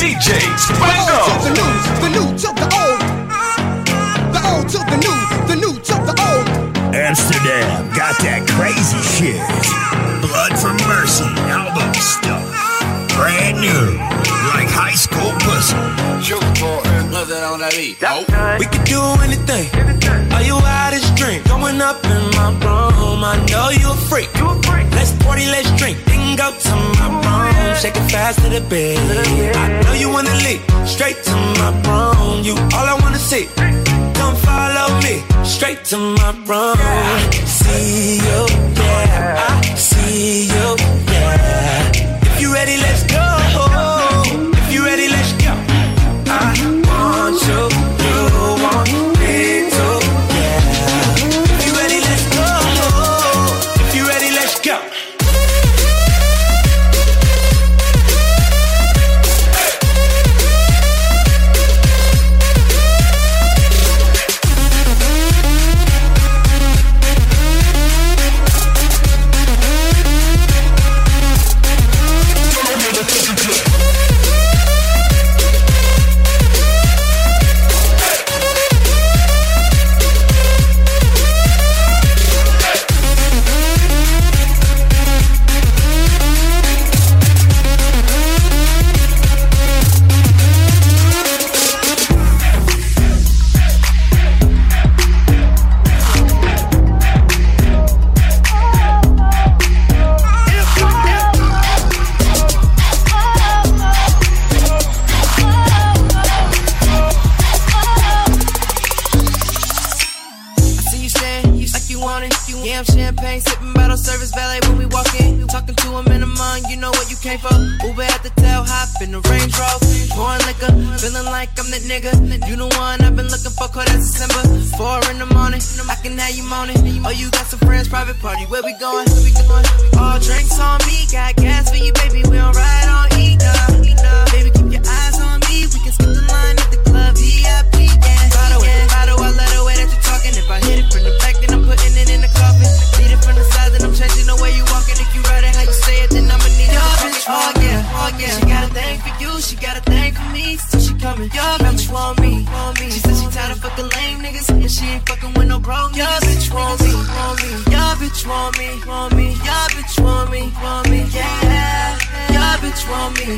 DJ Spango. The new, the new to the old. The old to the new, the new to the old. Amsterdam got that crazy shit. Blood for Mercy album stuff. Brand new, like high school pussy. Sugar for nothing on that beat. We could do anything. Are you out of Throwing up in my room. I know you a freak. Let's party, let's drink. Then go to my oh, room. Shake it fast to the bed. I know you wanna leap straight to my room. You all I wanna see. Come follow me straight to my room. See you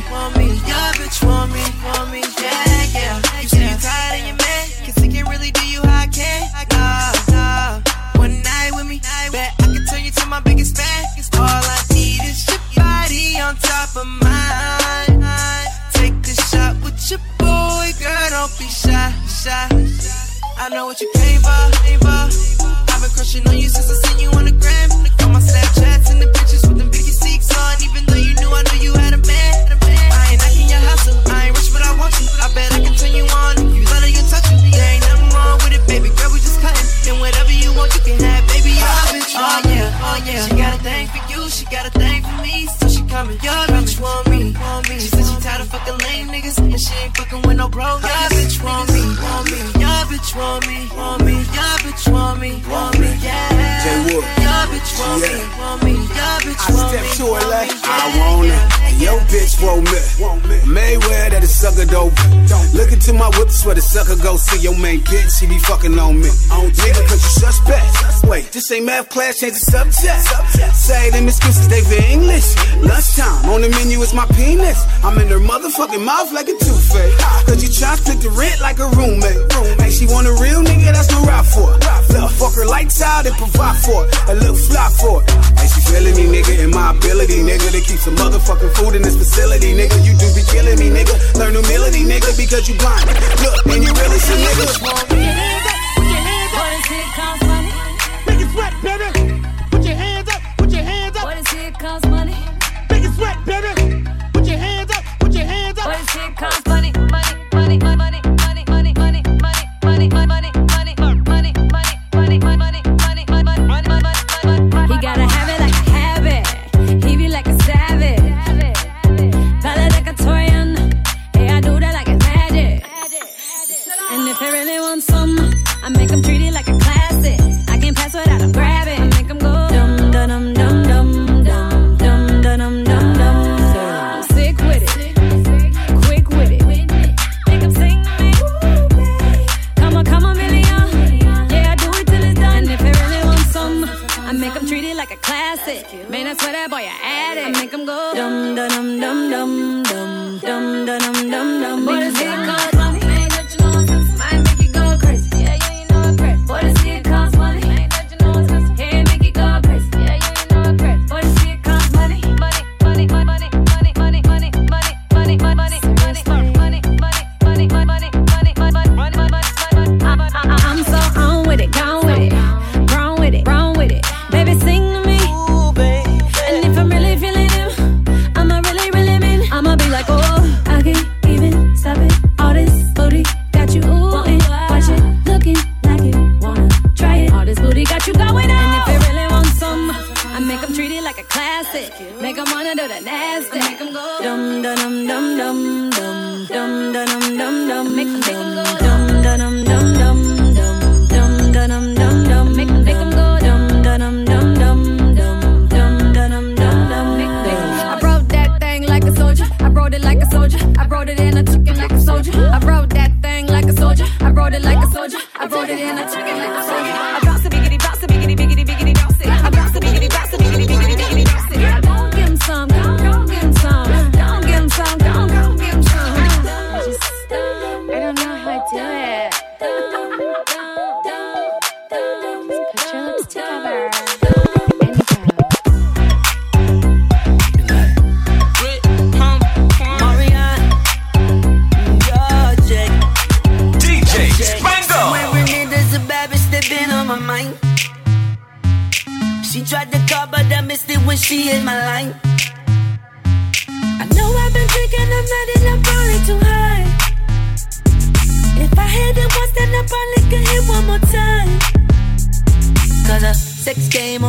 baby. sucker, go see your main bitch. She be fucking on me. On nigga, cause you suspect. Wait, this ain't math class, change the subject. Say them excuses, they be English. Lunchtime, on the menu is my penis. I'm in her motherfucking mouth like a toothache. Cause you try to split the rent like a roommate. And she want a real nigga, that's no ride for. Her. Fuck her lights out and provide for. A little fly for feeling me, nigga, and my ability, nigga, to keep some motherfucking food in this facility, nigga. You do be killing me, nigga. Learn humility, nigga, because you blind. Look, and you really nigga.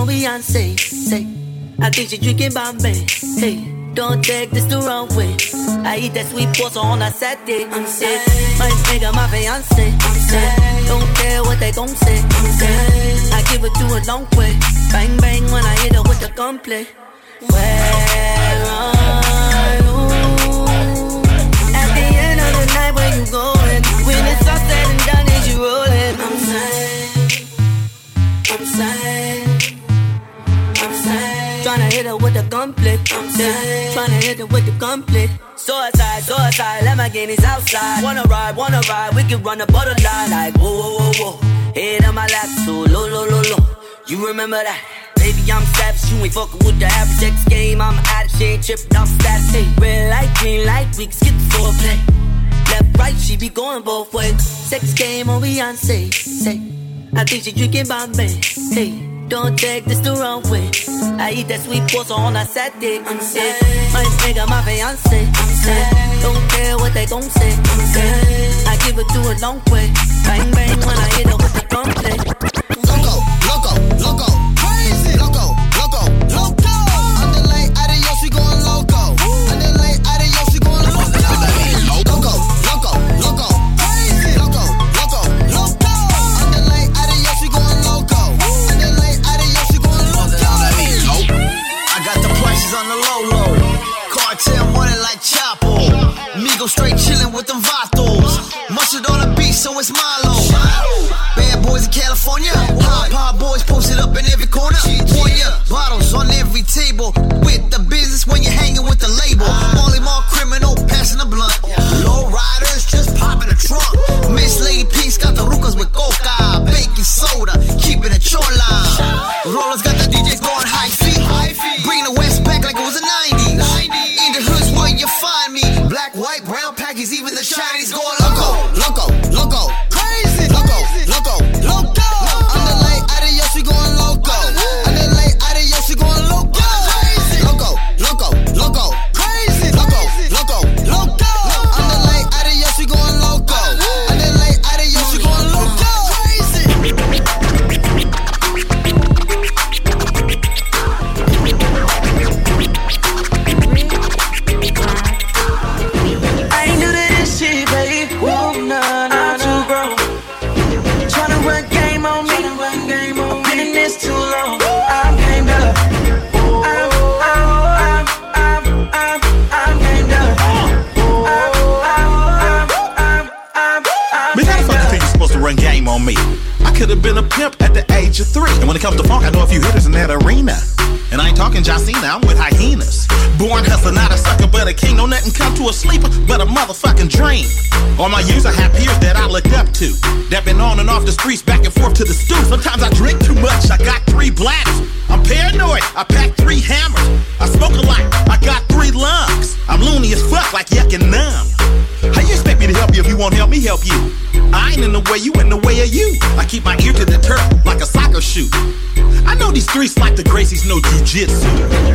on Beyonce. Say, I think she drinking Bombay. Hey, don't take this the wrong way. I eat that sweet pasta on a Saturday. I'm sick. My nigga, my fiance. I'm sick. Don't care what they gon' say. I'm sick. I give it to a long way. Bang bang when I hit her with the gunplay. Where are you? At the end of the night, where you going? When it's sunset. hit her with the conflict. Yeah, tryna hit her with the conflict. Suicide, suicide, Lamborghinis outside. Wanna ride, wanna ride, we can run a butterfly. Like, whoa, whoa, whoa, whoa. Hit on my lap, so low, low, low, low. You remember that? Baby, I'm savage, you ain't fuckin' with the average X game. I'm out of shape, trippin' off status. Hey, red light, green light, we can skip the foreplay. Left, right, she be going both ways. Sex game oh, on Beyonce, say. I think she drinking by me, say. Don't take this the wrong way. I eat that sweet pussy on a Saturday. I'm sick. My nigga, my fiance. I'm. Don't care what they gon' say. I'm. I give it to a long way. Bang bang when I hit her with the gunplay. boys posted up in every corner. Warrior bottles on every table. With the business when you're hanging with the label. Molly Mall criminal passing a blunt. Low riders just popping a trunk. Miss Lady Peace got the rucas with coca, ah, baking soda, keeping it chola. Rollers got the DJs going high feet. Bring the West back like it was the 90s. In the hoods where you find me. Black, white, brown packies, even the Chinese going loco. All my years, I have peers that I looked up to. That on and off the streets, back and forth to the stoop. Sometimes I drink too much, I got three bladders. I'm paranoid, I pack three hammers. I smoke a lot, I got three lungs. I'm loony as fuck, like yuck and numb. How you expect me to help you if you won't help me help you? I ain't in the way, you in the way of you. I keep my ear to the turf like a soccer shoe. I know these streets like the Gracies know jujitsu.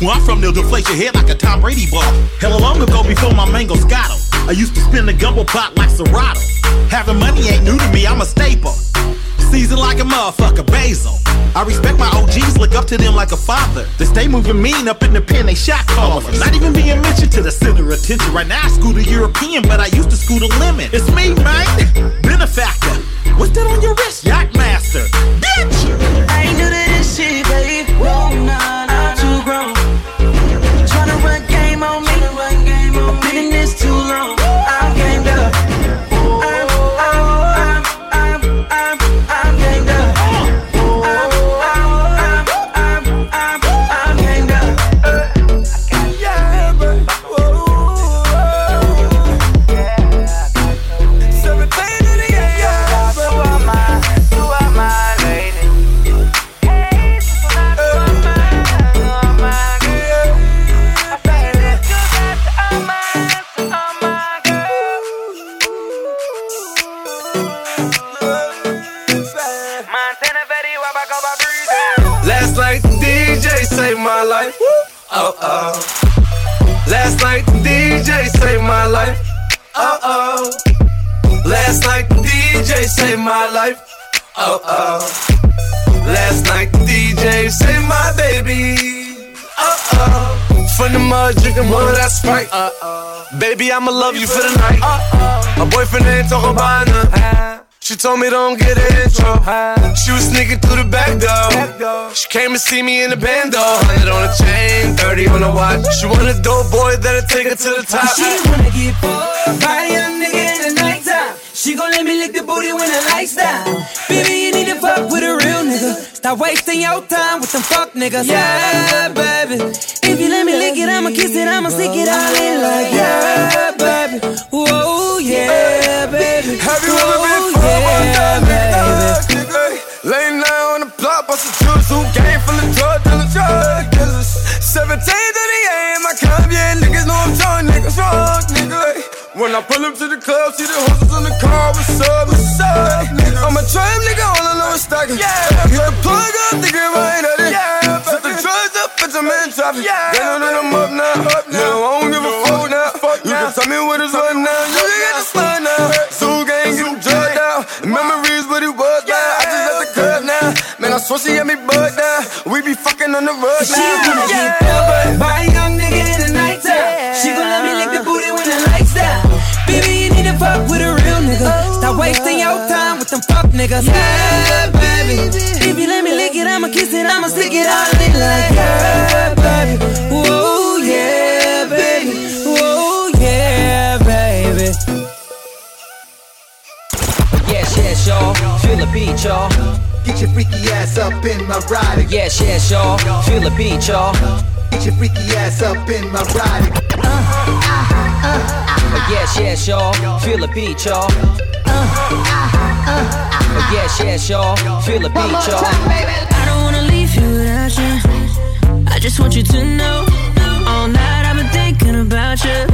Where I'm from, they'll deflate your head like a Tom Brady ball. Hella long ago before my mango scotto. I used to spin the gumbo pot like Serato. Having money ain't new to me, I'm a staple. Seasoned like a motherfucker, basil. I respect my OGs, look up to them like a father. They stay moving mean up in the pen, they shot callers. Not even being mentioned to the center of attention. Right now I school the European, but I used to school the lemon. It's me, man. Benefactor. What's that on your wrist? Yacht master. Bitch! Uh oh. Baby, I'ma love you for the night. Uh oh. My boyfriend ain't talking about nothing. She told me don't get an intro. She was sneaking through the back door. She came to see me in the bando. 100 on a chain, 30 on the watch. She want a dope boy that'll take her to the top. She wanna get bored by a young nigga in the nighttime. She gon' let me lick the booty when the lights down. Baby, you need to fuck with a real nigga. Stop wasting your time with them fuck niggas. Yeah, baby. If you let me lick it, I'ma kiss it, I'ma stick it all in like yeah, baby. Whoa, yeah, baby. Have you ever been yeah, by baby. Laying down on the block, bust a juice, who game full of drug dealers, drug dealers. 17 to the AM, I come, yeah, niggas know I'm drunk, niggas wrong, nigga. When I pull up to the club, see the horses in the car, what's up, what's up, nigga? I'm a trap nigga, all I know is stacking. Yeah, the plug up, grip right at it. Yeah, set the drugs up, put them in traffic. Yeah, they know that I'm up now. Up now. No, I don't give a fuck now. Fuck you can tell me what is up now. You can get the slide now. Zoo gang, get them drugged out. Memories, what it was now. I just at the club now. Man, I swear she had me bugged now. We be fucking on the She now. wanna get bored Stop wasting your time with them fuck niggas. Yeah, baby. If you let me lick it, I'ma kiss it, I'ma stick it all in like yeah, baby. Whoa, yeah, baby. Whoa, yeah, baby. Yes, yes, y'all. Feel the beat, y'all. Get your freaky ass up in my ride. Yes, yes, y'all. Feel the beat, y'all. Get your freaky ass up in my ride. Uh-huh. Uh-huh. Uh-huh. Yes, yes, y'all. Feel the beat, y'all. Yes, yes, y'all. Feel the beat, y'all. I don't wanna leave you without you. I just want you to know. All night I've been thinking about you.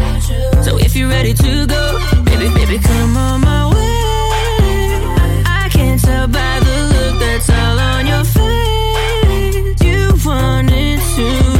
So if you're ready to go, baby, baby, come on my way. I can't tell by the look that's all on your face. You wanted to.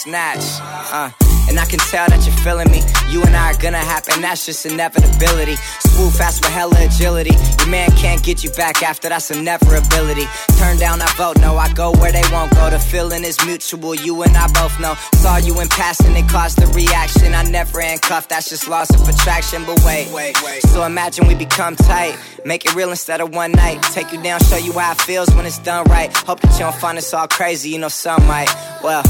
Snatch. Uh. And I can tell that you're feeling me. You and I are gonna happen, that's just inevitability. Swoop fast with hella agility. Your man can't get you back after that's a never ability. Turn down, I vote no. I go where they won't go. The feeling is mutual, you and I both know. Saw you in passing, it caused the reaction. I never handcuffed, that's just loss of attraction. But wait, wait, wait. So imagine we become tight. Make it real instead of one night. Take you down, show you how it feels when it's done right. Hope that you don't find us all crazy, you know some might. Well,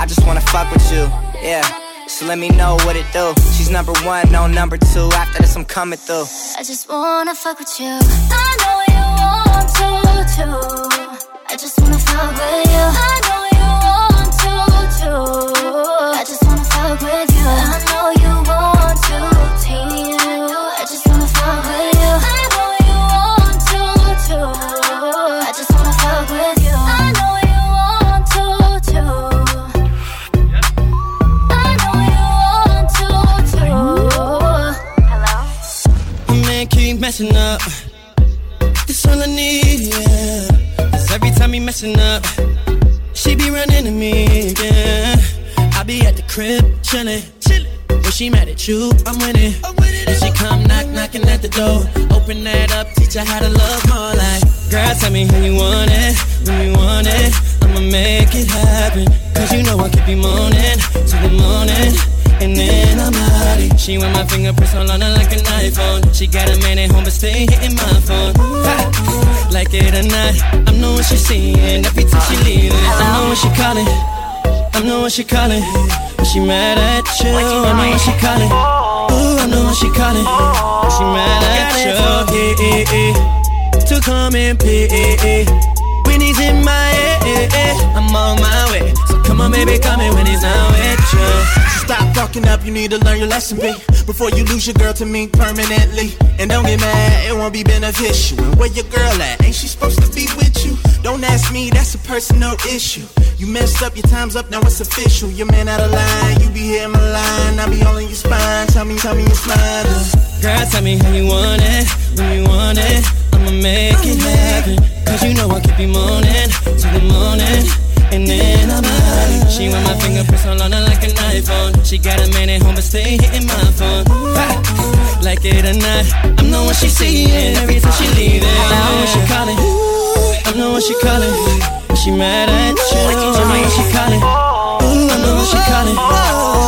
I just wanna fuck with you, yeah. So let me know what it do. She's number one, no number two. After this, I'm coming through. I just wanna fuck with you. I know you want to too. I just wanna fuck with you. Messing up, she be running to me, yeah. I be at the crib, chillin', chillin'. When she mad at you, I'm winning. And she come knock, knocking at the door. Open that up, teach her how to love more like. Girl, tell me how you want it, when you want it. I'ma make it happen. Cause you know I keep you moaning till the morning. And then I'm out She with my fingerprints all on her like an iPhone. She got a man at home, but stay hitting my phone. Ha! Like it or not, I'm what she's seeing. Every time she leaving, I know what she calling. I know what she calling. When she mad at you, I know what she calling. Ooh, I know when she calling. She mad at you. To come and pay. When he's in my I'm on my way. So come on, baby, come in when he's not with you. So Stop fucking up, you need to learn your lesson, B. Before you lose your girl to me permanently. And don't get mad, it won't be beneficial. And where your girl at? Ain't she supposed to be with you? Don't ask me, that's a personal issue. You messed up, your time's up, now it's official. Your man out of line, you be hitting my line. I'll be all in your spine, tell me, tell me you're smiling. Girl, tell me how you want it, when you want it. I'ma make it happen. Cause you know I keep you moaning to the morning. And then I'm out. She with my fingerprints all on her like an iPhone. She got a man at home, but stay hitting my phone. Like it or not, I'm knowing she seeing. Every time she leaving, I know when she calling. I know when she calling. She mad at you, I know when she calling. Ooh, I know when she calling.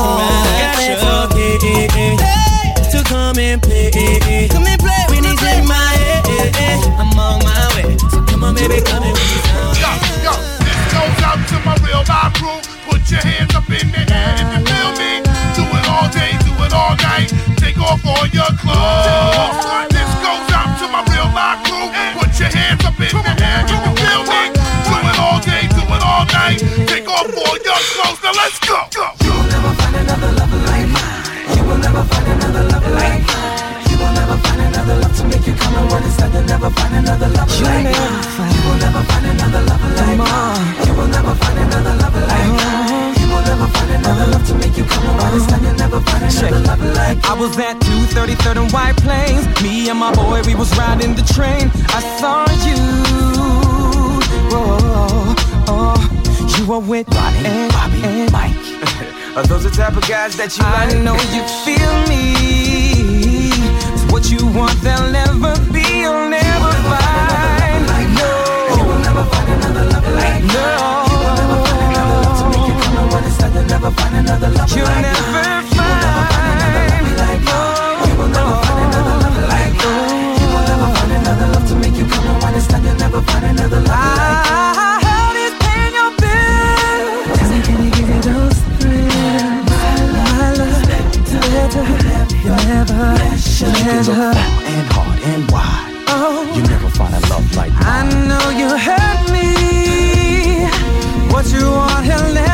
Take off all your clothes. Now let's go. go. You will never find another lover like mine. You will never find another lover like mine. You will never find another love to make you come and run inside. You'll never find another lover like mine. You will never find another lover like mine. You will never find another lover never find another love to make you come and run. You'll never find another lover like I was at 233rd and White Plains. Me and my boy, we was riding the train. I saw you. Oh, oh, you were with Ronnie, and, Bobby, and Mike. Are those the type of guys that you I like? know you feel me. It's what you want, there'll never be, you'll never find. Like No, you will never find another love like no. Never find another love you'll like never find. You will never find another love like You will never find another love like You will never find another love to make you come and run inside. You'll never find another love like I held his pain, your bill. Tell me, can you give you those thrills? My love, better, you never, never. And hard and wide. Oh, You never find a love like I know you hurt me. What you want, he'll never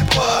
like what?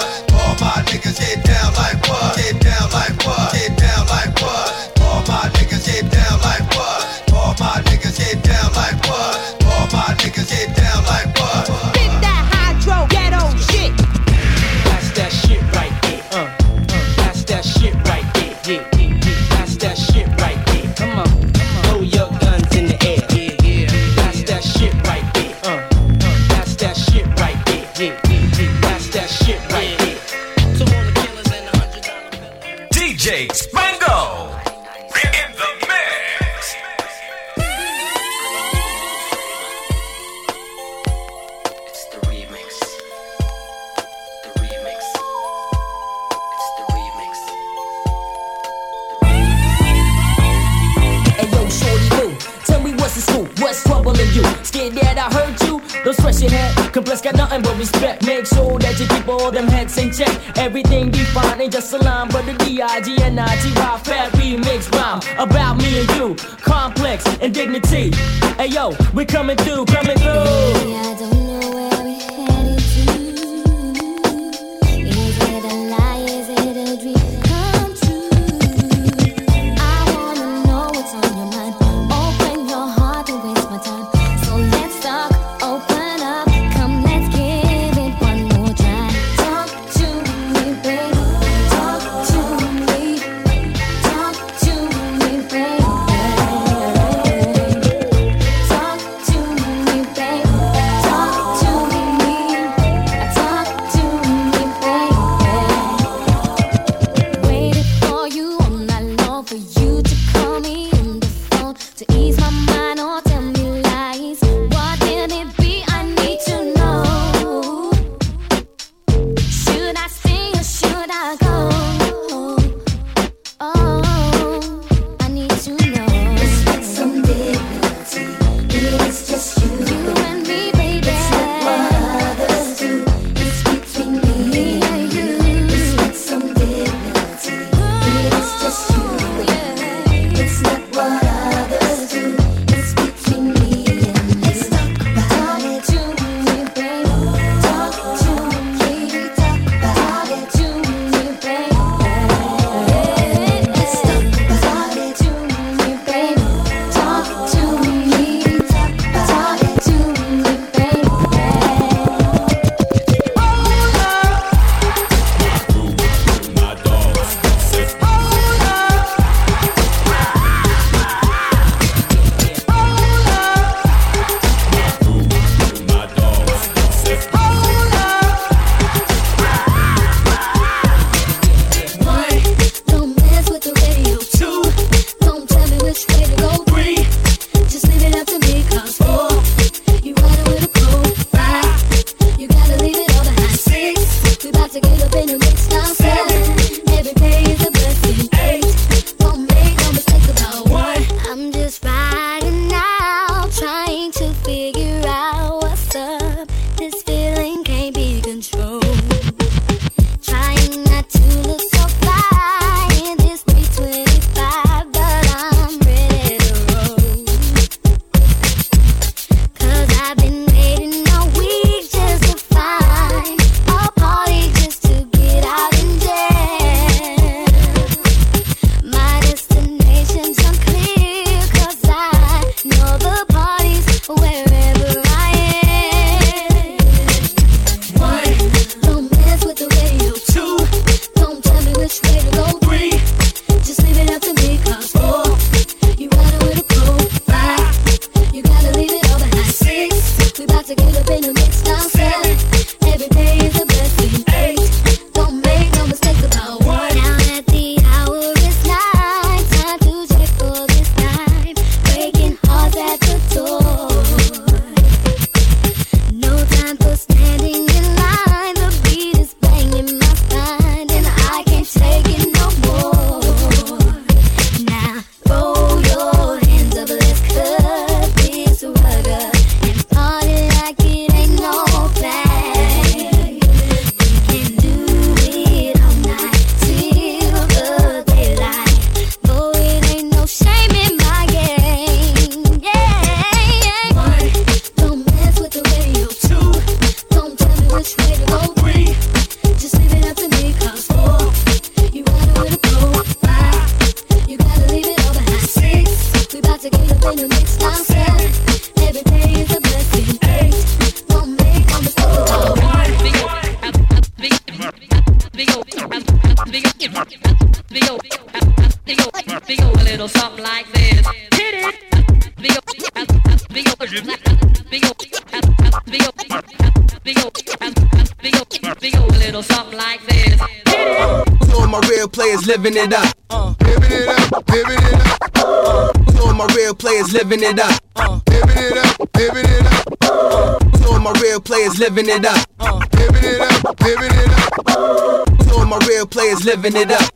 Living it up. Living it up, living it up, All my real players living it up. living it up, living it up, All my real players living it up. living it up, living it up, All my real players living it up.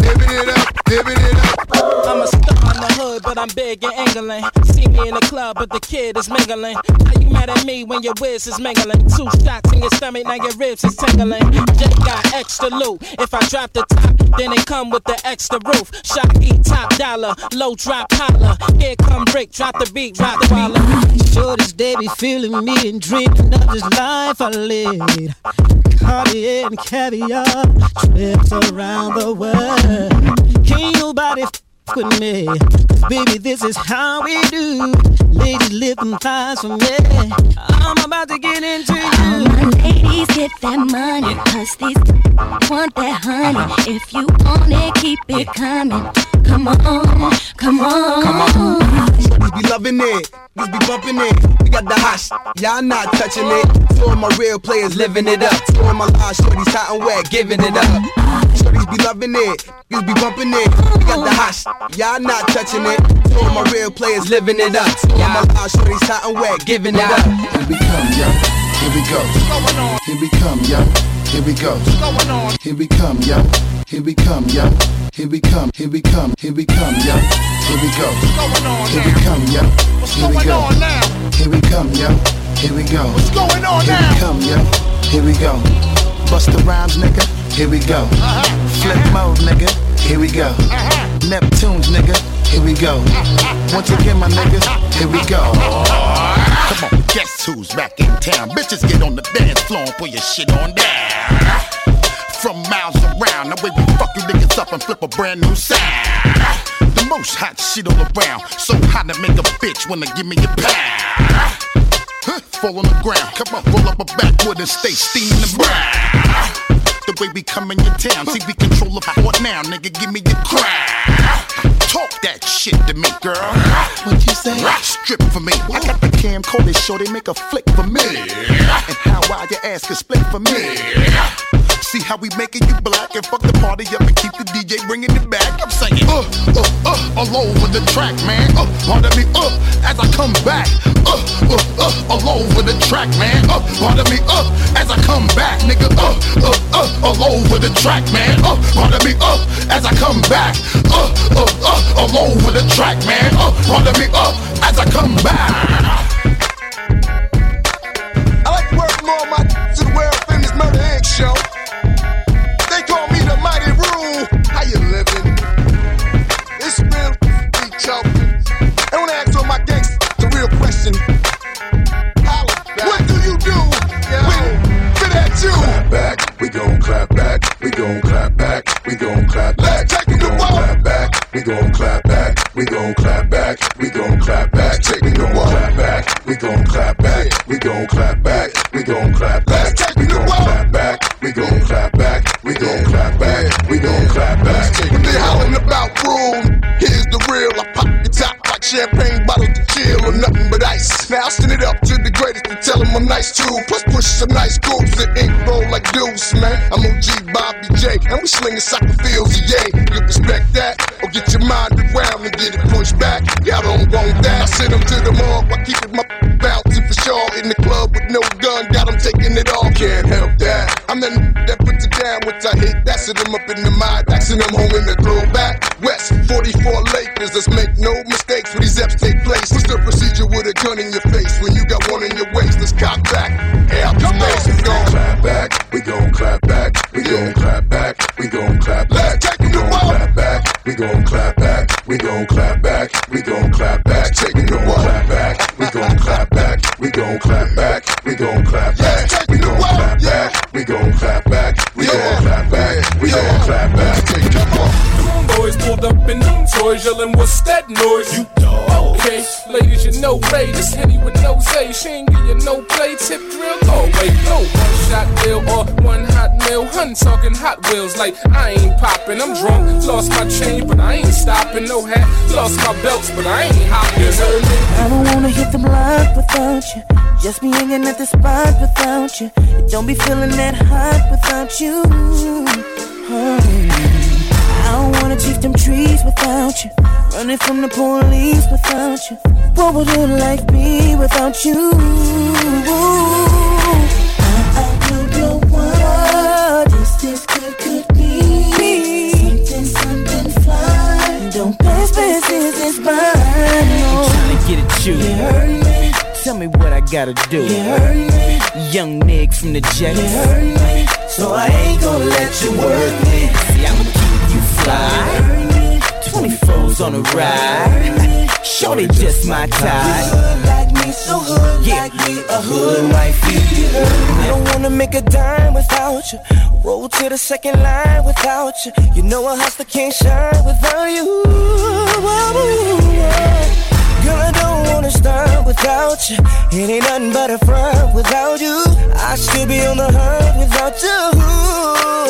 living it up, living it up. I'm a star in the hood, but I'm big in England. But the kid is mingling. How you mad at me when your whiz is mingling? Two shots in your stomach, now your ribs is tingling. Jay got extra loot. If I drop the top, then they come with the extra roof. Shot E top dollar, low drop holler. Here come Rick, drop the beat, drop the waller. Shorties, they be feeling me and dreaming of this life I lead. Cartier and caviar, trips around the world. Can't nobody with me. 'Cause baby, this is how we do. Ladies lifting thighs for me. I'm about to get into All you. my ladies get that money, cause these want that honey. If you want it, keep it coming. Come on, come on. Come on. Shorties be loving it, niggas be bumping it. We got the hot, sh- y'all not touching it. All my real players living it up. All my live shorties hot and wet, giving it up. Shorties be loving it, niggas be bumping it. We got the hot, sh- y'all not touching it. All my real players living it up. All my live shorties hot and wet, giving it up. Here we come, yo. Here we go. Here we come, yo. Here we go. Here we come, yo. Here we come, yo. Here we come. Here we come. Here we come, yo. Here we go. Here we come, yo. Here we go. Here we come, yo. Here we go. What's going on now? Here we come, yo. Here we go. Busta Rhymes, nigga. Here we go. Flipmode, nigga. Here we go. Neptunes, nigga. Here we go. Once again, my niggas. Here we go. Come on, guess who's back in town? Bitches get on the dance floor and put your shit on down. From miles around, the way we fuck you niggas up and flip a brand new sound. The most hot shit all around. So hot to make a bitch wanna give me a pound. Huh, Fall on the ground, come on, roll up a backwood and stay steaming the brown. The way we come in your town, see we control the fort now, nigga, give me your crown. Talk that shit to me, girl. What you say? Strip for me. I got the camcorder, show they make a flick for me. And how wide your ass can split for me. See how we making you black and fuck the party up and keep the DJ bringing it back. I'm saying, uh, uh, uh, all over the track, man. Uh, pardon me, uh, as I come back. Uh, uh, uh, all over the track, man. Uh, pardon me, uh, as I come back, nigga. Uh, uh, uh, all over the track, man. Uh, pardon me, uh, as I come back. Uh, uh, uh, all over the track, man. Uh, pardon me, uh, as I come back. I like to all my to the world Murder show. Gon' clap back, we gon' clap back, we gon' clap back. We gon' clap back, we gon' clap back, we gon' clap back, we gon' clap back, take we gon' clap back, we gon' clap back, we gon' clap back, we gon' clap back, we gon' clap back, we gon' clap back, we gon' clap back, we gon' clap back. When they hollering about rule, here's the real. I pop your top like champagne bottles to chill or nothing but ice. Now I send it up to the greatest tell them I'm nice too. Plus push some nice scoops and ink roll like deuce, man. I'm OG Bobby J, and we slinging soccer fields, yay. You respect that, or get your mind around and get it pushed back. Y'all don't want that. I send to the morgue while keeping my bouncing for sure. In the club with no gun, got them taking it all. Can't help that. I'm the that puts it down once I hit. That's them up in the mind, axing them home in the throwback. West 44 Lakers, let's make no mistakes when these eps take place. What's the procedure with a gun in It be feeling that hot without you. I don't wanna chief them trees without you. Running from the police without you. What would your life be without you? Me what I gotta do. Young Nick from the Jets. So I ain't gonna let you work me. See, I'ma keep you fly. 24's on a ride. Shorty just my type. me, so hood Yeah. like me, a hood wifey. I don't wanna make a dime without you. Roll to the second line without you. You know a hustler can't shine without you. Girl, I don't wanna start without you. It ain't nothing but a front without you. I should be on the hunt without you.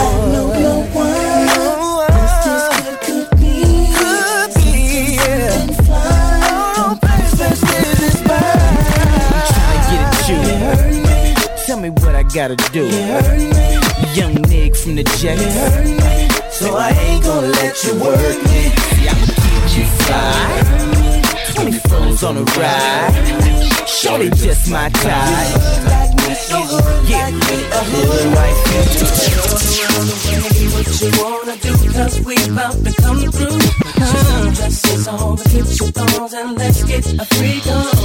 I know no one else this could, could be. Could be, yeah. Best, best is this Tryna get at you. Tell me what I gotta do. Young Nick from the Jets. So I ain't gonna let you work me. See, I'ma keep you fly. 24's on a ride. Shorty just my type. Yeah, a hood Baby, what you wanna do? Cause we about to come through. Just dresses on, get your thongs and let's get a freak on.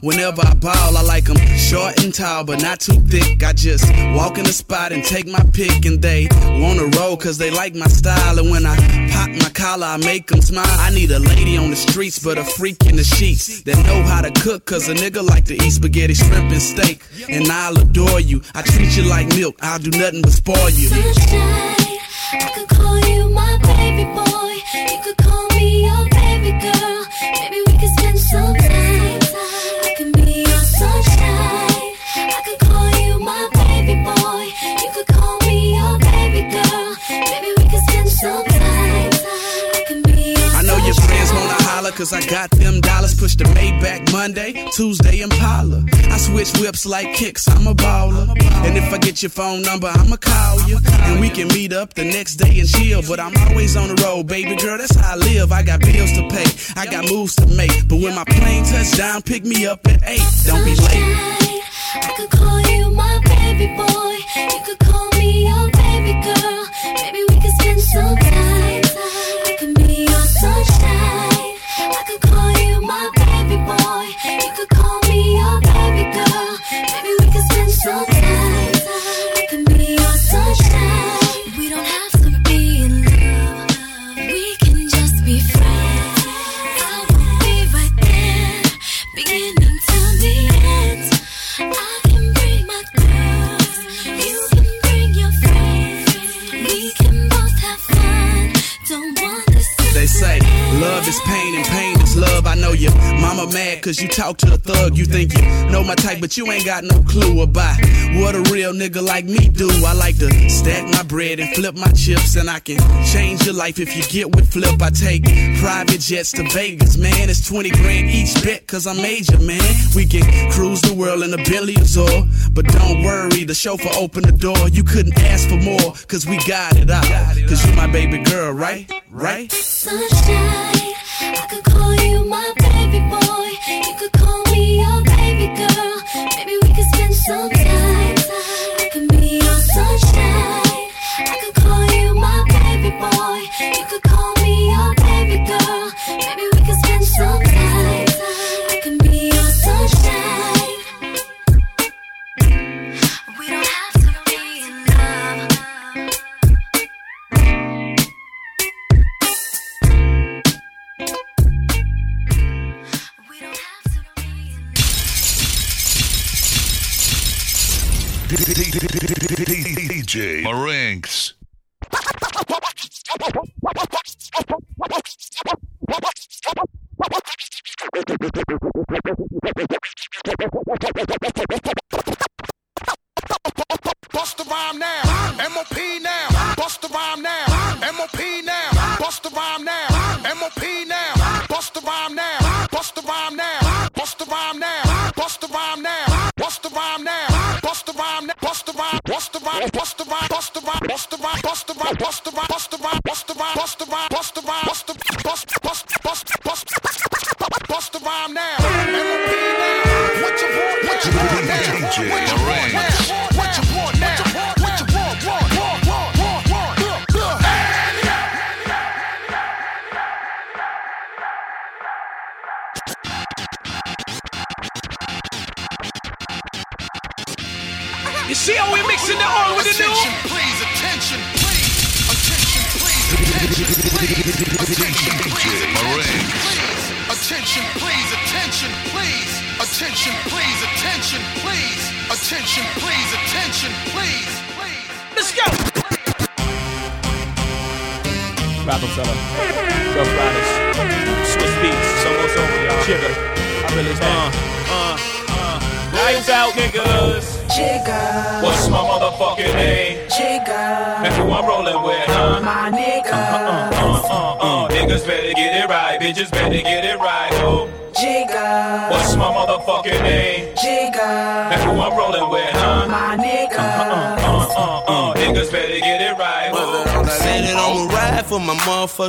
Whenever I ball, I like 'em short and tall, but not too thick. I just walk in the spot and take my pick, and they wanna roll cause they like my style. And when I pop my collar, I make 'em smile. I need a lady on the streets, but a freak in the sheets that know how to cook, cause a nigga like to eat spaghetti, shrimp, and steak. And I'll adore you. I treat you like milk, I'll do nothing but spoil you. Sunshine, I could call you my baby boy. You could cause I got them dollars. Push the Maybach Monday, Tuesday Impala. I switch whips like kicks, I'm a baller. And if I get your phone number, I'ma call you. And we can meet up the next day and chill. But I'm always on the road, baby girl, that's how I live. I got bills to pay, I got moves to make. But when my plane touch down, pick me up at 8. Don't be late. I could call you my baby boy. You could love. I know your mama mad cause you talk to a thug. You think you know my type, but you ain't got no clue about what a real nigga like me do. I like to stack my bread and flip my chips, and I can change your life if you get with flip. I take private jets to Vegas, man. It's 20 grand each bet cause I'm major, man. We can cruise the world in a Bentley Azure, but don't worry, the chauffeur opened the door. You couldn't ask for more cause we got it out. Cause you my baby girl, right? Right? Sunshine, I could call you my baby boy. You could call me your baby girl. Maybe we could spend some Thanks.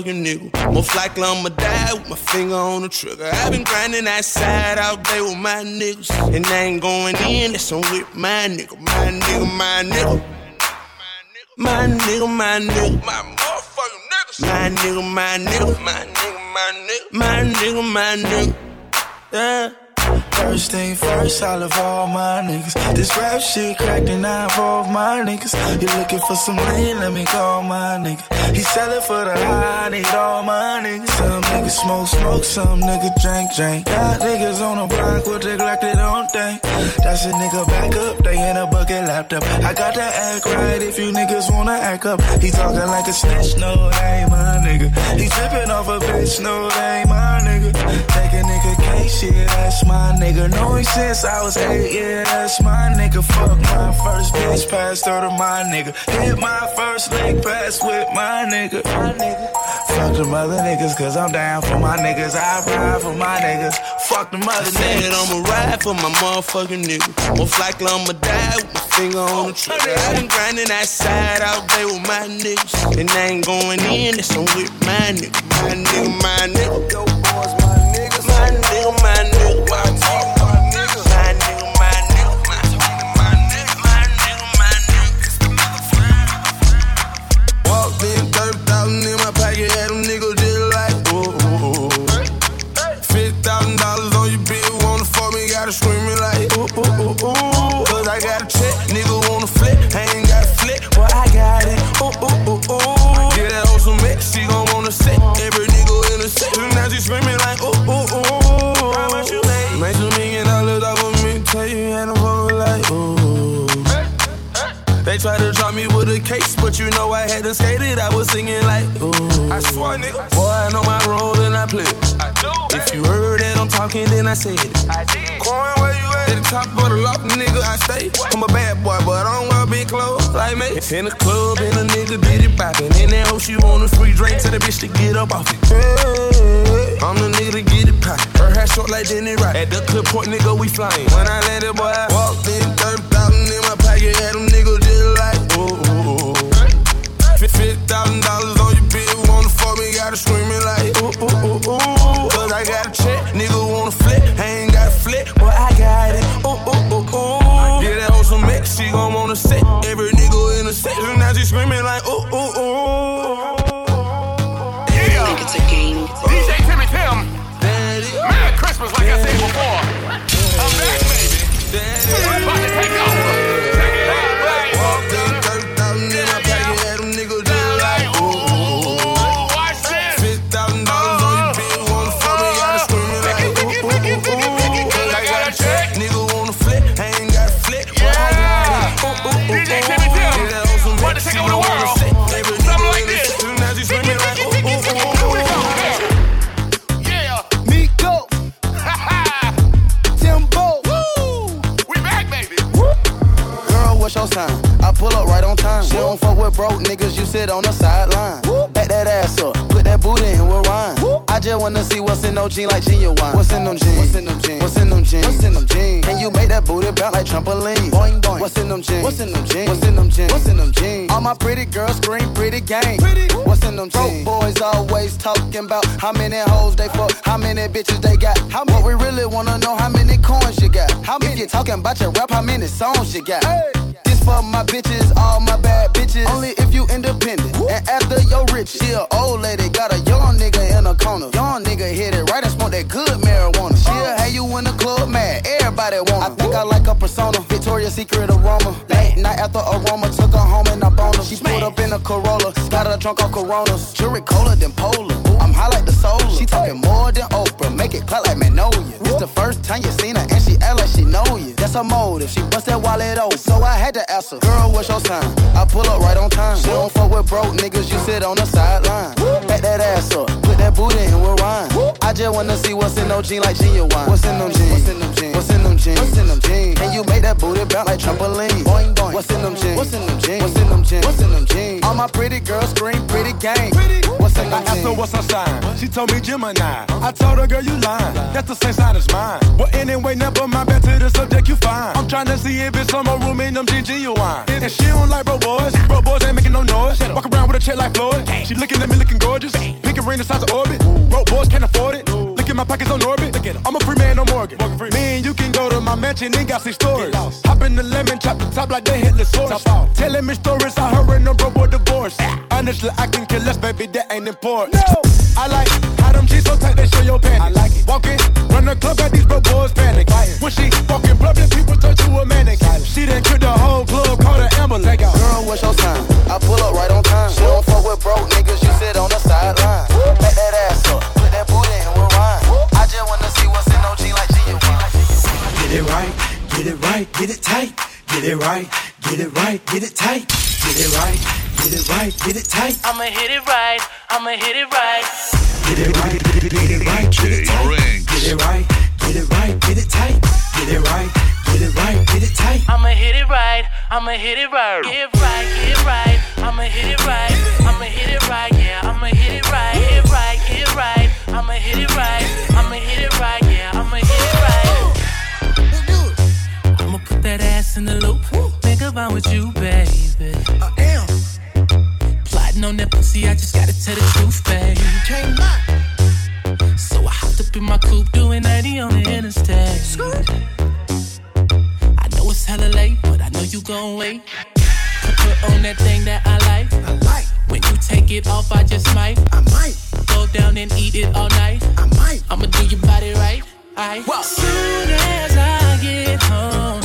Motherfucking nigga. Most likely I'ma die with my finger on the trigger. I've been grinding that side out there with my niggas. And I ain't going in, that's on with my nigga. My nigga, my nigga. My nigga, my nigga. My motherfucking niggas. My nigga, my nigga. My nigga, my nigga. My nigga, my nigga. Yeah. First thing first, I love all my niggas. This rap shit cracked and I involve my niggas. You looking for some lean, let me call my nigga. He sellin' for the high, I need all my niggas. Some niggas smoke, smoke, some niggas drink, drink. Got niggas on the block with the Glock they don't think. That's a nigga back up, they in a bucket laptop. I got to act right if you niggas wanna act up. He talking like a snitch, no, that ain't my nigga. He tripping off a bitch, no, that ain't my nigga. Take a nigga case, shit, that's my nigga. Nigga. Know him since I was eight, yeah, that's my nigga. Fuck my first bitch, passed her to my nigga. Hit my first leg pass with my nigga. My nigga. Fuck the mother niggas, cause I'm down for my niggas. I ride for my niggas. Fuck them other Said niggas. I'ma ride for my motherfucking nigga. Most likely I'ma die with my finger on the trigger. I been grinding that side all day with my niggas. And I ain't going in, it's I'm with my nigga. My nigga, my nigga. Yo, boys, my niggas. My nigga, my nigga. Case, but you know I hadn't it, I was singing like, ooh. I swear, nigga. Boy, I know my role and I play. it. If you heard that I'm talking, then I said it. I did. Coin, where you at? At the top of the loft, nigga, I stay. I'm a bad boy, but I don't wear big clothes like me. In the club, and a nigga did it bopping. In that hoe, she want a free drink, tell the bitch to get up off it. Hey, I'm the nigga to get it poppin'. Her hair short like Denny Rock. At the clip point, nigga, we flying. When I landed, boy, I walked in, 30,000 in my pocket, had them Fifty thousand dollars on your bill, wanna fuck me, gotta scream it like ooh ooh ooh ooh. Cause I got a check, nigga wanna flip, I ain't got a flip, but I got it. Ooh ooh ooh ooh. Get that hoe some mix, she gon' wanna sit. Every nigga in the section, now she screaming like ooh ooh ooh. Yeah. Think it's a game. What's in like genuine. What's in them jeans? What's in them jeans? What's in them jeans? What's in them jeans? Can you make that booty bounce like trampoline? Boing boing. What's in them jeans? What's in them jeans? What's in them jeans? What's in them jeans? All my pretty girls scream pretty game. Pretty. What's in them jeans? Broke boys always talking about how many hoes they fuck, how many bitches they got. How what we really wanna know how many coins you got. How many? If you talking about your rap, how many songs you got? This for my bitches, all my bad bitches. Only if you independent. And after your rich, she a old lady, got a young nigga in a corner. Young nigga hit it right and smoke that good marijuana. She'll have you in the club man. everybody want I think I like her persona, Victoria's Secret aroma. Late night after aroma, took her home and I boned her. She pulled up in a Corolla, got her drunk off Coronas. Jury colder than Polar. I'm high like the solar. She talking more than Oprah, make it clap like Magnolia. It's the first time you seen her and she act like she know you. That's her motive, she bust that wallet open. So I had to ask her, girl, what's your sign? I pull up right on time. She don't fuck with broke niggas, you sit on the sideline. Back that ass up, put that booty in with wine. I just wanna see what's in jeans like genuine. What's in them jeans? What's in them jeans? What's in them jeans? What's in them jeans? Can you make that booty bounce like trampoline? Boing boing. What's in them jeans? What's in them jeans? What's in them jeans? What's in them jeans? All my pretty girls scream pretty game. What's in them I asked her what's her sign. She told me Gemini. I told her, girl, you lying. That's the same sign as mine. Well, anyway, never mind. Back to the subject you find. I'm trying to see if it's some more room in them jeans genuine. And she don't like bro boys. Bro boys ain't making no noise. Walk around with a check like Floyd. She looking at me looking gorgeous. Pink ring the size of orbit. Broke boys can't afford it. At my pockets on orbit. Look at 'em. I'm a free man, no mortgage. Me and you can go to my mansion and got six stories. Hop in the lemon, chop the top like they hit hitless horse. Telling me stories I heard in a bro divorce. Honestly, I can kill less, baby, that ain't important. No. I like how them jeans so tight they show your panties. I like it. Walking, run the club at these bro boys panic. When she walking public, people turn to a manic. She done killed the whole club, called an ambulance. Girl, what's your sign? I pull up right on time. She don't fuck with broke niggas, you sit on the sideline. Back that ass up, just wanna see what's in OG like genuine. Get it right, get it right, get it tight. Get it right, get it right, get it tight. Get it right, get it right, get it tight. I'ma hit it right. I'ma hit it right. Get it right, get it, get it right, get it tight. Get it right, get it right, get it tight, get it right, get it right, get it tight. I'ma hit it right, I'ma hit it right. Get it right, get it right, I'ma hit it right. I'ma hit it right, yeah, I'ma hit it right. Get right, get it right, I'ma hit it right. I'ma hit it right, yeah, I'ma hit it right. I'ma put that ass in the loop. Think about with you, baby. I am. Plotting on that pussy, I just gotta tell the truth, baby. Can't lie. So I hopped up in my coupe, doing 90 on the interstate. I know it's hella late, but I know you gon' wait. On that thing that I like. I like. When you take it off, I just might. I might. Go down and eat it all night. I might. I'ma do your body right. I. Soon as I get home,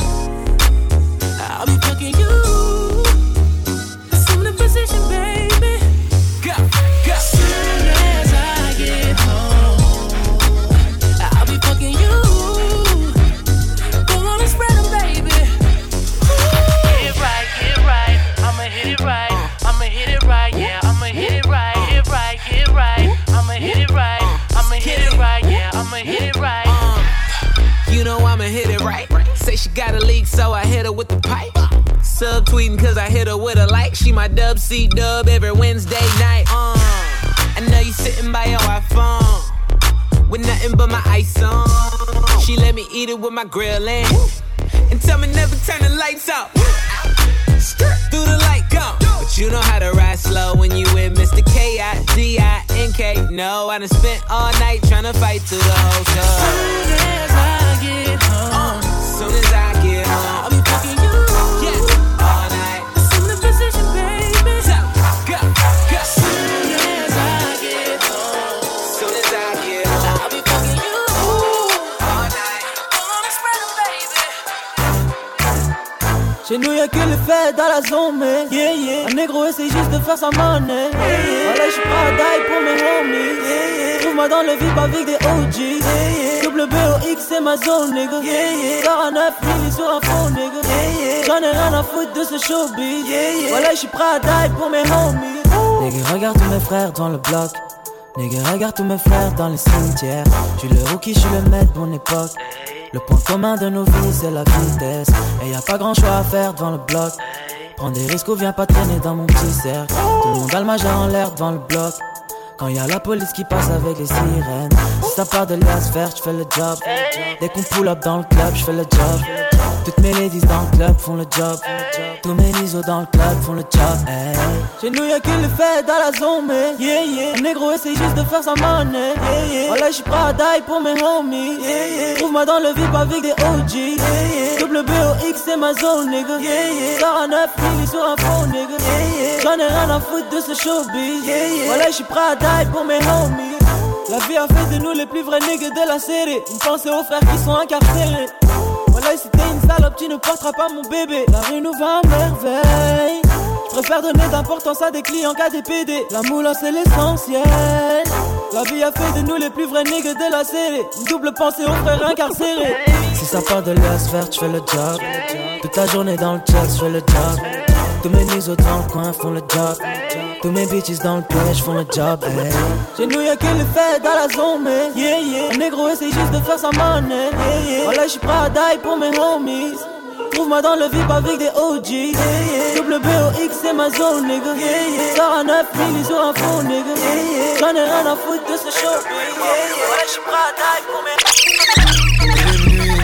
Hit it right. Say she got a leak, so I hit her with the pipe. Subtweeting cause I hit her with a like. She my dub C dub every Wednesday night. Uh, I know you sitting by your iPhone with nothing but my ice on. She let me eat it with my grill in. And tell me never turn the lights out. Through the light go. But you know how to ride slow when you with Mr. K-I-D-I-N-K. No, I done spent all night trying to fight through the whole club. Soon as I get home, Soon as I get home, I'll be fucking you. yeah, all night. Assume the position, baby. Go, go. Soon as I get home, Soon as I get home, I'll be fucking you. all night. Go on and spread 'em, baby. Chez nous y'a que les fêtes dans la zone, mais yeah, yeah. Un négro essaie juste de faire sa monnaie. Voilà, j'suis prêt à die pour mes homies. Trouve-moi dans le VIP avec des OG. Double BOX, c'est ma zone, nigga. Sors à 9 milli sur un fond, nigga. J'en ai rien à foutre de ce showbiz. Voilà, j'suis prêt à die pour mes homies. Nigga, regarde tous mes frères dans le bloc. Nigga, regarde tous mes frères dans les cimetières. J'suis le rookie, j'suis le maître de mon époque. Le point commun de nos vies, c'est la vitesse. Et y a pas grand choix à faire devant le bloc. Prends des risques ou viens pas traîner dans mon petit cercle. Tout le monde a le majeur en l'air devant le bloc. Quand y a la police qui passe avec les sirènes. Si t'as pas de liasse verte, j'fais le job. Dès qu'on pull up dans le club, j'fais le job. Toutes mes ladies dans le club font le job. Tous mes nisos dans le club font le job. Hey. Chez nous y'a que les fêtes dans la zone, mais yeah, yeah. Un négro essaie juste de faire sa monnaie. Yeah, yeah. Voilà, j'suis prêt à die pour mes homies. Yeah, yeah. Trouve-moi dans le VIP avec des OG. Yeah. Double BOX, c'est ma zone, nigga. Yeah, yeah. 9 milli sur un fond, nigga. J'en ai rien à foutre de ce showbiz. Yeah, yeah. Voilà, j'suis prêt à die pour mes homies. La vie a fait de nous les plus vrais niggas de la série. Une pensée aux frères qui sont incarcérés. Voilà, si t'es une salope, tu ne porteras pas mon bébé. La rue nous va à merveille. Je préfère donner d'importance à des clients qu'à des PD. La moula, c'est l'essentiel. La vie a fait de nous les plus vrais niggas de la série. Une double pensée aux frères incarcérés. Si ça part de l'as vert, je fais le job. Toute la journée dans le chat, je fais le job. Tous mes nisos dans le coin font le job. Tous mes bitches dans le piège font le job. Hey. Chez nous y'a que les fêtes dans la zone, mais yeah, yeah. Un négro essaie juste de faire sa monnaie. Yeah, yeah. Voilà, j'suis prêt à die pour mes homies. Trouve-moi dans le VIP avec des OG. Yeah, yeah. Double c'est ma zone, nigga. Yeah. Sors à 9 milli sur un fond, nigga. J'en ai rien à foutre de ce show. Yeah. Voilà, j'suis prêt à die pour mes Bienvenue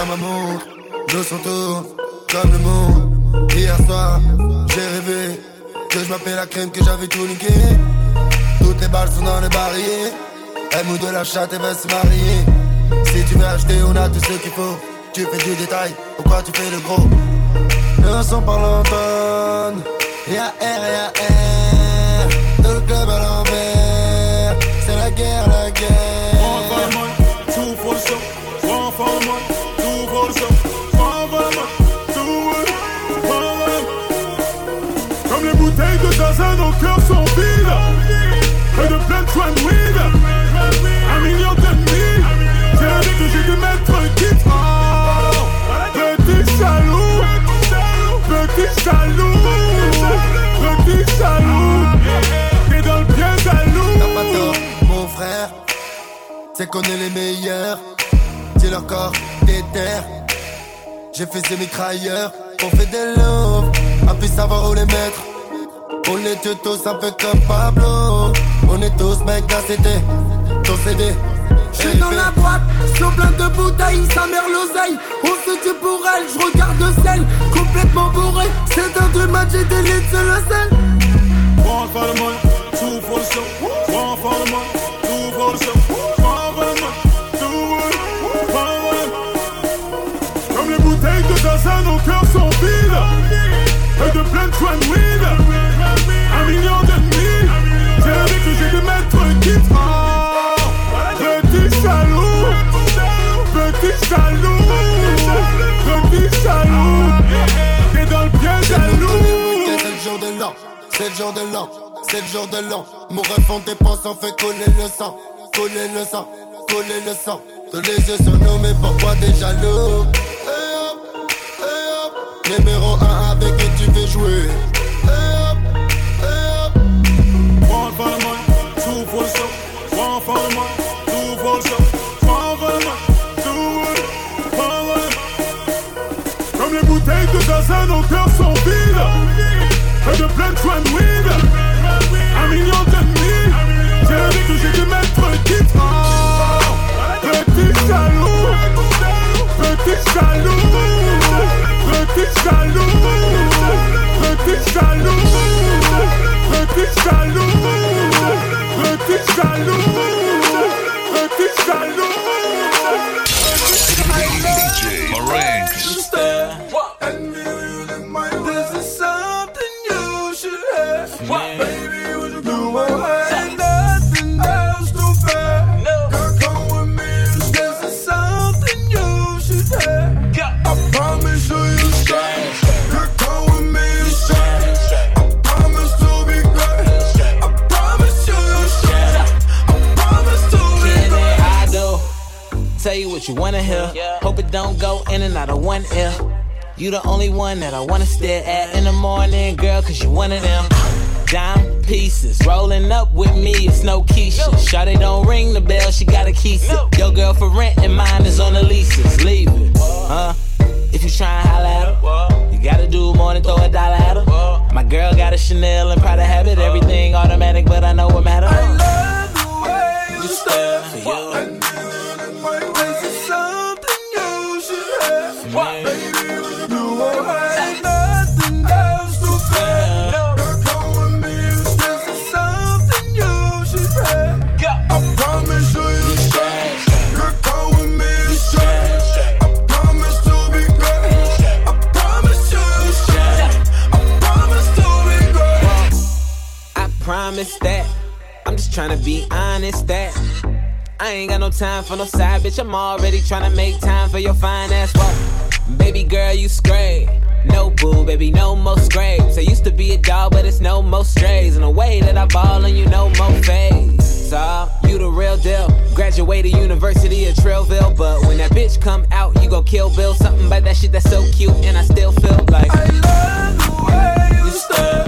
à ma montre, nos sont tournent comme le monde. Hier soir, j'ai rêvé que je m'appelle la crème, que j'avais tout niqué. Toutes les balles sont dans les barilles. Elle mouille de la chatte et va se marier. Si tu veux acheter, on a tout ce qu'il faut. Tu fais du détail, pourquoi tu fais le gros? Le son par l'entonne, y'a R, y'a R. Le club Et de de de. Un million d'ennemis. J'ai rêvé que j'ai dû mettre. Oh, petit jaloux. Petit jaloux. Petit jaloux. T'es dans le bien jaloux. T'as mon frère. C'est qu'on est les meilleurs. C'est leur corps déterre. J'ai fait ces mitrailleurs, on fait des love. A pu savoir où les mettre. On est tous un peu comme Pablo. On est tous mecs d'un CD, ton CD. Je suis dans la boîte, sur plein de bouteilles, sa mère l'oseille. On se tue pour elle, je regarde celle, complètement bourré. C'est un du match, j'ai des litres, c'est le sel. One for the money, two for the show. One for the money, two for the show. One for the money, two for the money. Comme les bouteilles de Dazan, nos cœurs sont vides. Et de plein de joints de weed. C'est le jour de l'an, c'est le jour de l'an. Mon rêve on dépense, on fait coller le sang, coller le sang, coller le sang. Tous les yeux sur nous, mais pourquoi t'es jaloux? Hey hop, hey hop. Numéro 1 avec qui tu veux jouer. Hey hop, hey hop. The show. One for the money, two for the show. One for the money, two for the one for the- Comme les bouteilles de Dazan, nos cœurs sont vides. Et de plein de weed. You the only one that I wanna stare at in the morning, girl, cause you one of them. Dime pieces, rolling up with me, it's no Keisha. Shawty don't ring the bell, she got a key. Your girl for rent and mine is on the leases. Leave it, huh? If you try and holla at her, you gotta do more than throw a dollar at her. My girl got a Chanel and Prada habit, everything automatic, but I know what matter. I ain't got no time for no side bitch. I'm already trying to make time for your fine ass walk. Baby girl, you scrape. No boo, baby, no more scrapes. I used to be a dog, but it's no more strays. In a way that I ball and you no more fades. So, you the real deal. Graduated University of Trailville, but when that bitch come out, you gon' kill Bill. Something about that shit that's so cute, and I still feel like I love the way you stare.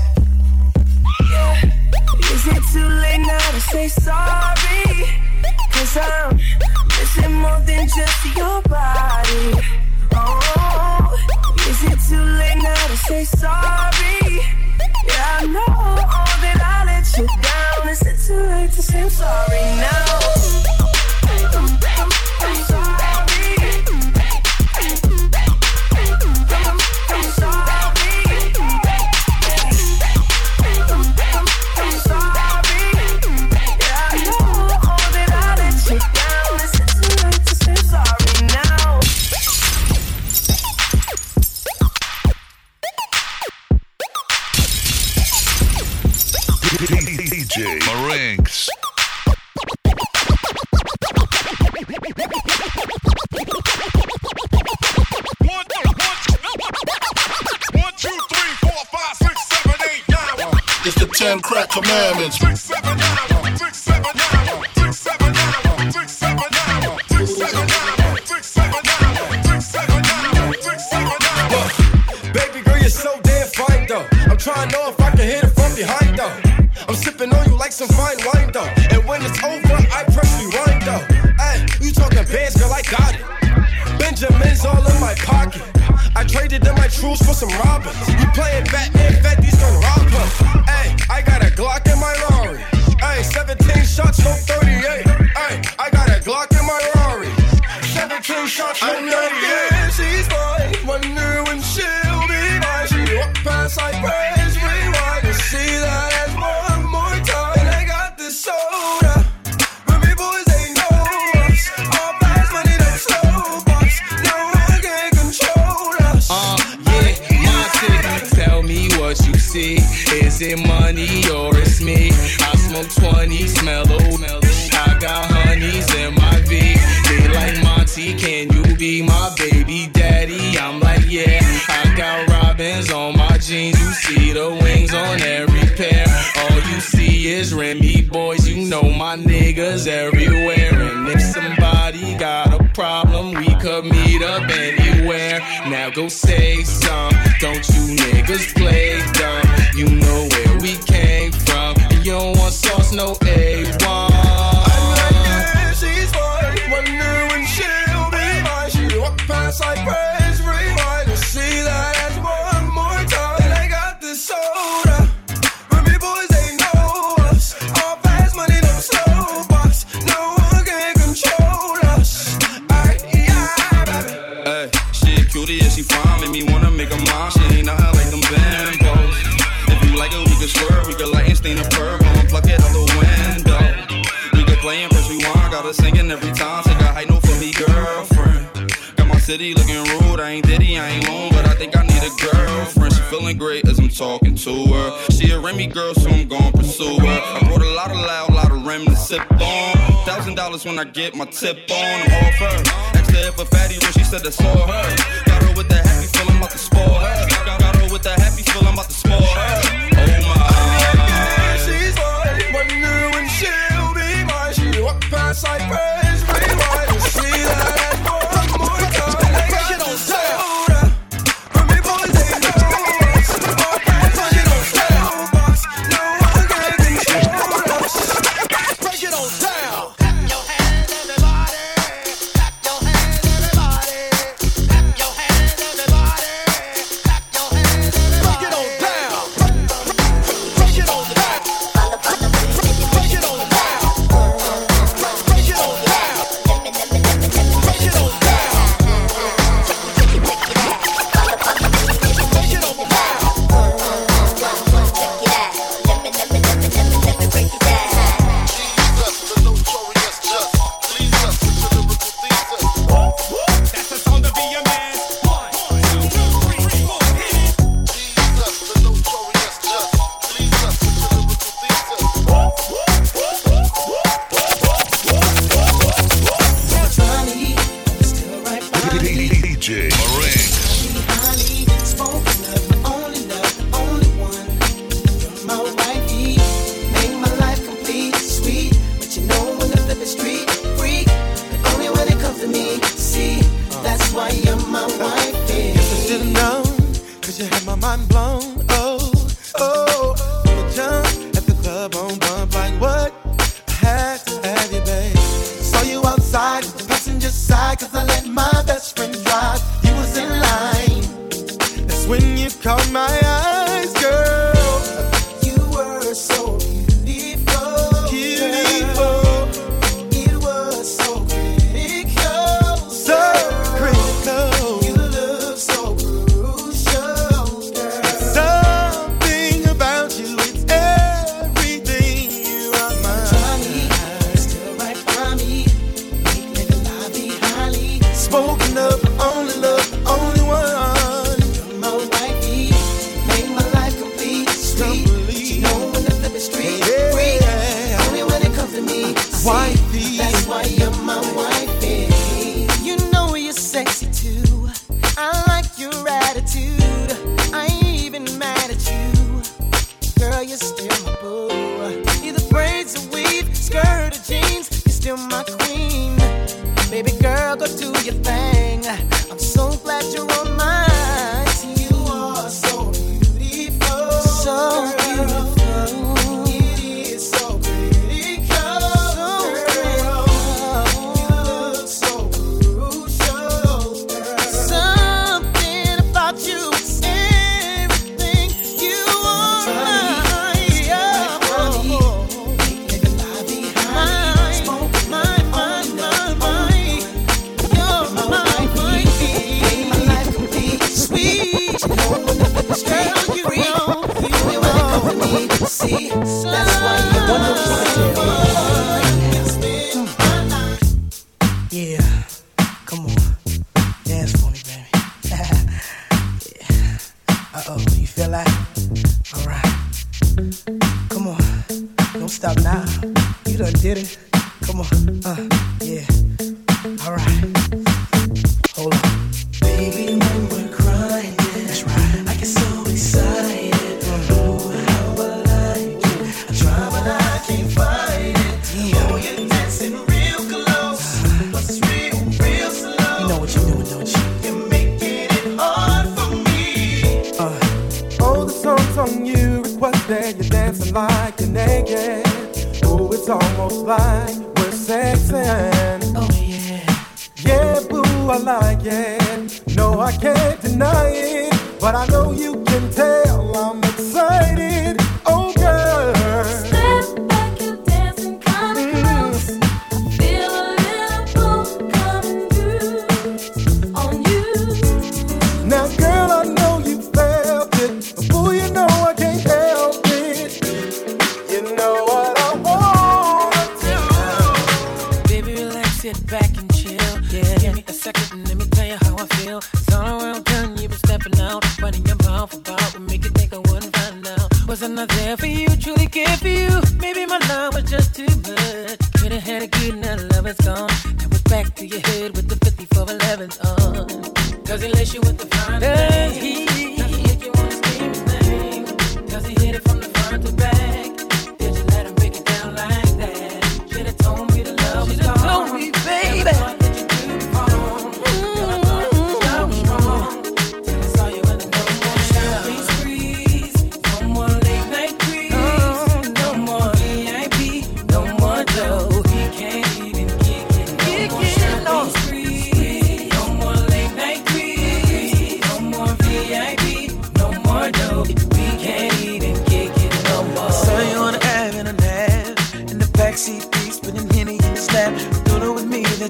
yeah. Is it too late now to say sorry? Cause I'm missing more than just your body. Oh, is it too late now to say sorry? Yeah, I know oh, that I let you down. Is it too late to say I'm sorry now? I'm, I'm, I'm sorry. ten crack commandments. go see. when I get my tip on. I'm all for her. Asked fatty when she said I saw her.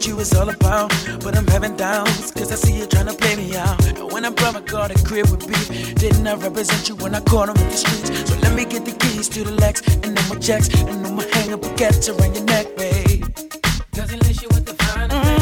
what you was all about. But I'm having doubts, cause I see you trying to play me out. And when I brought my car to crib with beef, didn't I represent you when I caught him in the streets? So let me get the keys to the Lex, and then my checks, and then my hang up a catch around your neck, babe. Cause unless you with the final. Mm-hmm.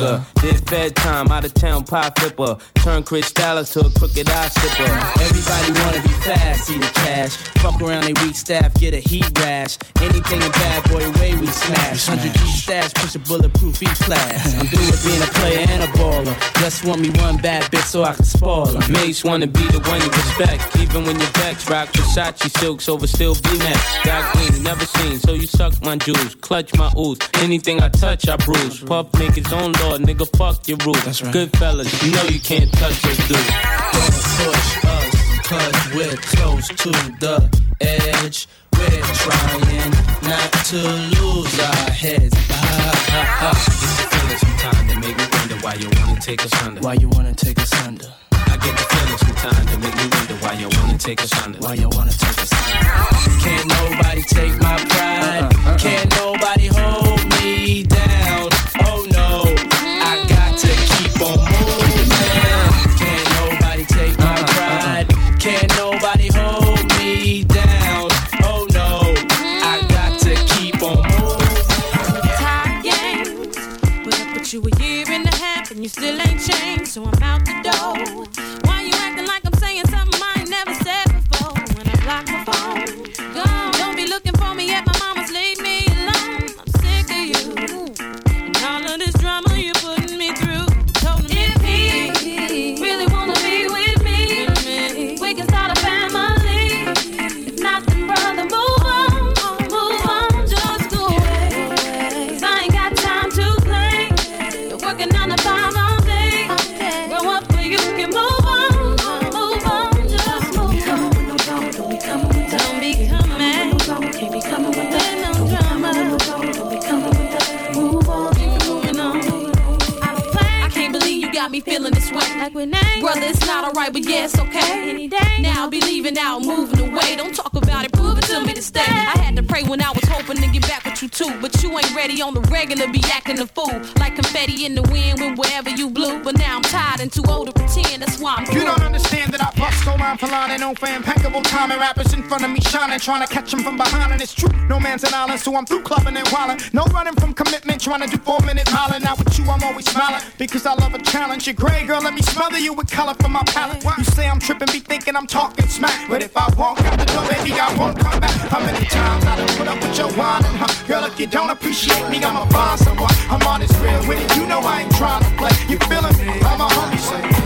Quicker. This fed time, out of town pie flipper. Turn Cristal to a crooked eye slipper. Everybody wanna be fast, see the cash. Fuck around they weak staff, get a heat rash. Anything in bad boy way we smash. 100 G stash, push a bulletproof each class. I'm through with being a player and a baller. Just want me one bad bitch so I can spoil her. Mates wanna be the one you respect. Even when your vex, rock Versace silks over still be next. Got green, never seen, so you suck my juice. Clutch my ooze. Anything I touch, I bruise. Puff make his own law, nigga, fuck your rules. That's right. Good fellas, you know you can't touch this dude. Don't push us, cause we're close to the edge. We're trying not to lose our heads. Ah, Get the feeling sometimes that make me wonder why you wanna take us under. Why you wanna take us under? I get the feeling sometimes that make me wonder why you wanna take us under. Why you wanna take us under? Can't nobody take my pride. Can't nobody hold me down. Still ain't alright, but yeah, it's okay. Any day. Now I'll be leaving out, moving away. Don't talk about it, prove it to me to stay. I had to pray when I was hoping to get back you too. But you ain't ready on the regular, be acting a fool. Like confetti in the wind when wherever you blew. But now I'm tired and too old to pretend, that's why I'm You through. don't understand that I bust for line and no for impeccable timing. Rappers in front of me shining, trying to catch catch 'em from behind. And it's true, no man's an island, so I'm through clubbing and wildin'. No running from commitment, trying to do four minute miling. Now with you, I'm always smiling because I love a challenge. You're gray, girl, let me smother you with color from my palette. You say I'm tripping, be thinking I'm talking smack. But if I walk out the door, baby, I won't come back. How many times I done put up with your wine and huh? Girl, if you don't appreciate me, I'ma find someone. I'm on this real with it, you know I ain't trying to play. You feeling me? I'm a homie, say.